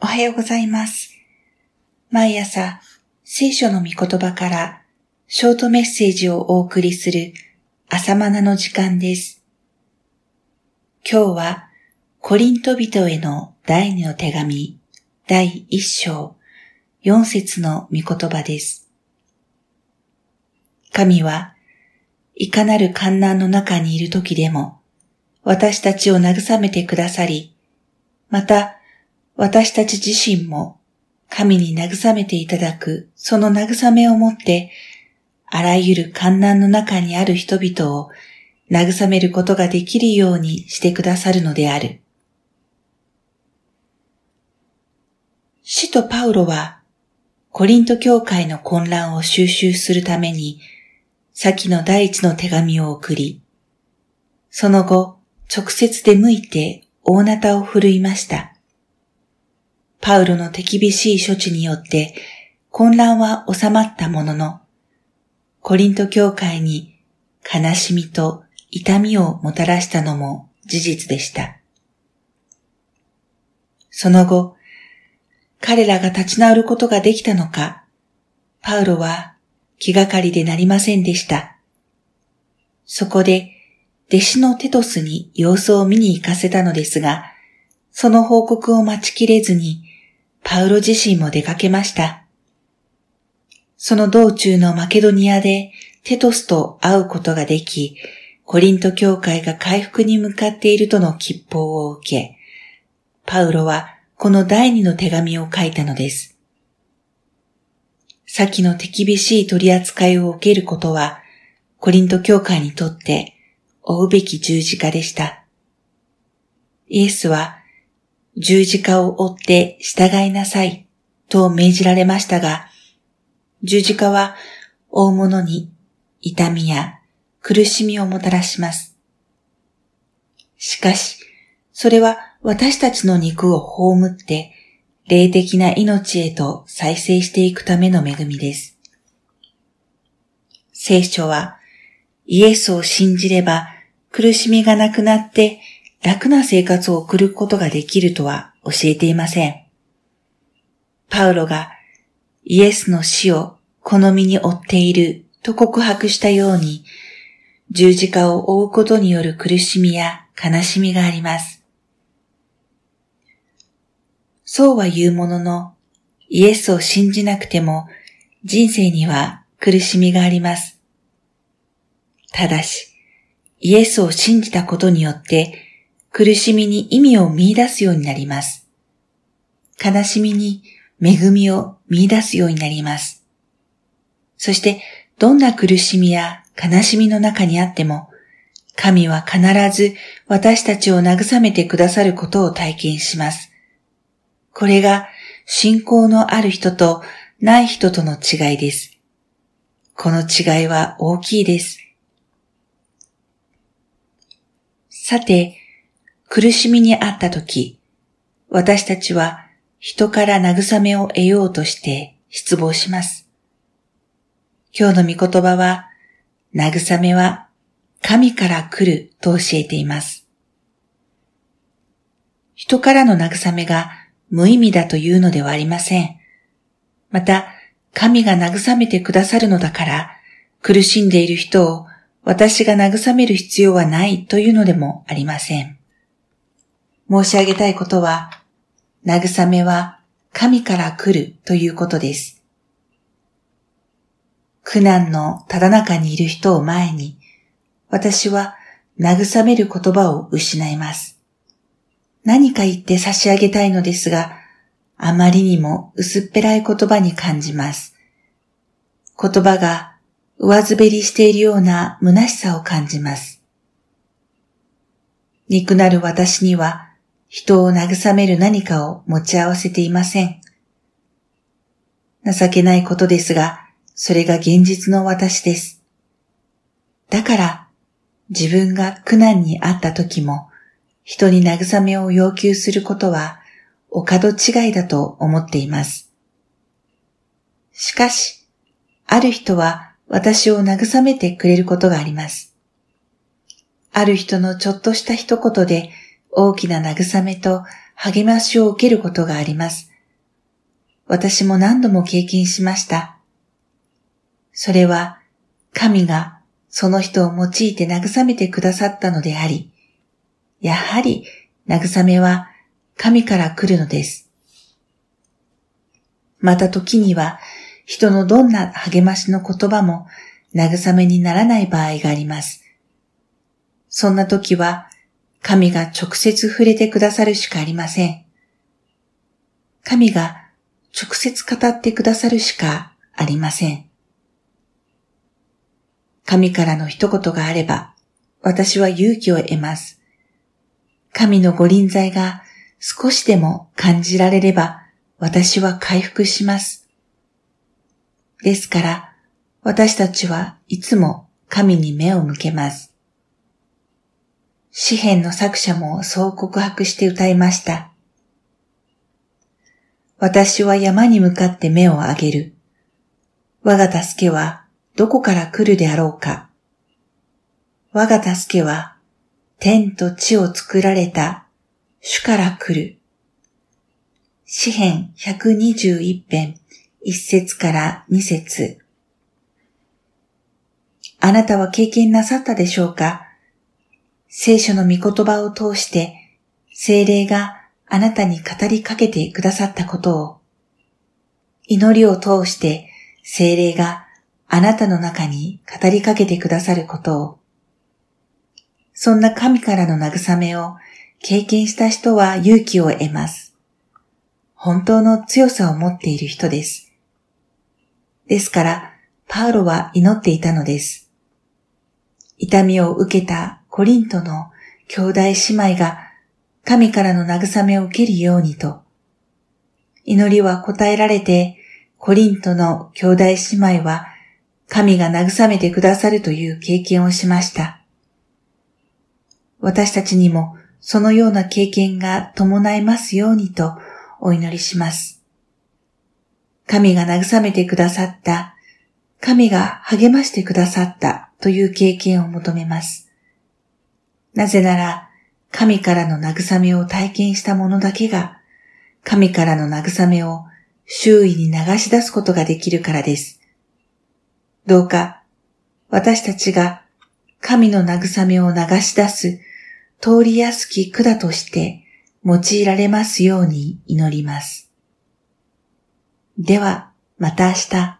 おはようございます。毎朝、聖書の御言葉からショートメッセージをお送りする朝マナの時間です。今日はコリント人への第二の手紙第一章四節の御言葉です。神はいかなる観難の中にいる時でも私たちを慰めてくださり、また私たち自身も神に慰めていただくその慰めをもって、あらゆる観難の中にある人々を慰めることができるようにしてくださるのである。使徒パウロはコリント教会の混乱を収集するために先の第一の手紙を送り、その後直接出向いて大なたを振るいました。パウロの手厳しい処置によって混乱は収まったものの、コリント教会に悲しみと痛みをもたらしたのも事実でした。その後、彼らが立ち直ることができたのか、パウロは気がかりでなりませんでした。そこで弟子のテトスに様子を見に行かせたのですが、その報告を待ちきれずに、パウロ自身も出かけました。その道中のマケドニアでテトスと会うことができ、コリント教会が回復に向かっているとの吉報を受け、パウロはこの第二の手紙を書いたのです。先の手厳しい取り扱いを受けることは、コリント教会にとって追うべき十字架でした。イエスは十字架を追って従いなさいと命じられましたが、十字架は追う者に痛みや苦しみをもたらします。しかし、それは私たちの肉を葬って霊的な命へと再生していくための恵みです。聖書はイエスを信じれば苦しみがなくなって楽な生活を送ることができるとは教えていません。パウロがイエスの死を好みに追っていると告白したように、十字架を追うことによる苦しみや悲しみがあります。そうは言うものの、イエスを信じなくても人生には苦しみがあります。ただし、イエスを信じたことによって苦しみに意味を見出すようになります。悲しみに恵みを見出すようになります。そしてどんな苦しみや悲しみの中にあっても、神は必ず私たちを慰めてくださることを体験します。これが信仰のある人とない人との違いです。この違いは大きいです。さて、苦しみにあったとき、私たちは人から慰めを得ようとして失望します。今日の御言葉は、慰めは神から来ると教えています。人からの慰めが無意味だというのではありません。また、神が慰めてくださるのだから、苦しんでいる人を私が慰める必要はないというのでもありません。申し上げたいことは、慰めは神から来るということです。苦難のただ中にいる人を前に、私は慰める言葉を失います。何か言って差し上げたいのですが、あまりにも薄っぺらい言葉に感じます。言葉が上滑りしているような虚しさを感じます。憎なる私には人を慰める何かを持ち合わせていません。情けないことですが、それが現実の私です。だから、自分が苦難にあった時も、人に慰めを要求することは、お門違いだと思っています。しかし、ある人は私を慰めてくれることがあります。ある人のちょっとした一言で大きな慰めと励ましを受けることがあります。私も何度も経験しました。それは神がその人を用いて慰めてくださったのであり、やはり慰めは神から来るのです。また時には人のどんな励ましの言葉も慰めにならない場合があります。そんな時は神が直接触れてくださるしかありません。神が直接語ってくださるしかありません。神からの一言があれば、私は勇気を得ます。神のご臨在が少しでも感じられれば、私は回復します。ですから、私たちはいつも神に目を向けます。詩篇の作者もそう告白して歌いました。私は山に向かって目を上げる。我が助けはどこから来るであろうか。我が助けは天と地を作られた主から来る。詩編121編1節から2節あなたは経験なさったでしょうか？聖書の御言葉を通して精霊があなたに語りかけてくださったことを、祈りを通して精霊があなたの中に語りかけてくださることを、そんな神からの慰めを経験した人は勇気を得ます。本当の強さを持っている人です。ですから、パウロは祈っていたのです。痛みを受けたコリントの兄弟姉妹が神からの慰めを受けるようにと、祈りは答えられて、コリントの兄弟姉妹は神が慰めてくださるという経験をしました。私たちにもそのような経験が伴いますようにとお祈りします。神が慰めてくださった、神が励ましてくださったという経験を求めます。なぜなら、神からの慰めを体験した者だけが、神からの慰めを周囲に流し出すことができるからです。どうか、私たちが神の慰めを流し出す通りやすき管として用いられますように祈ります。では、また明日。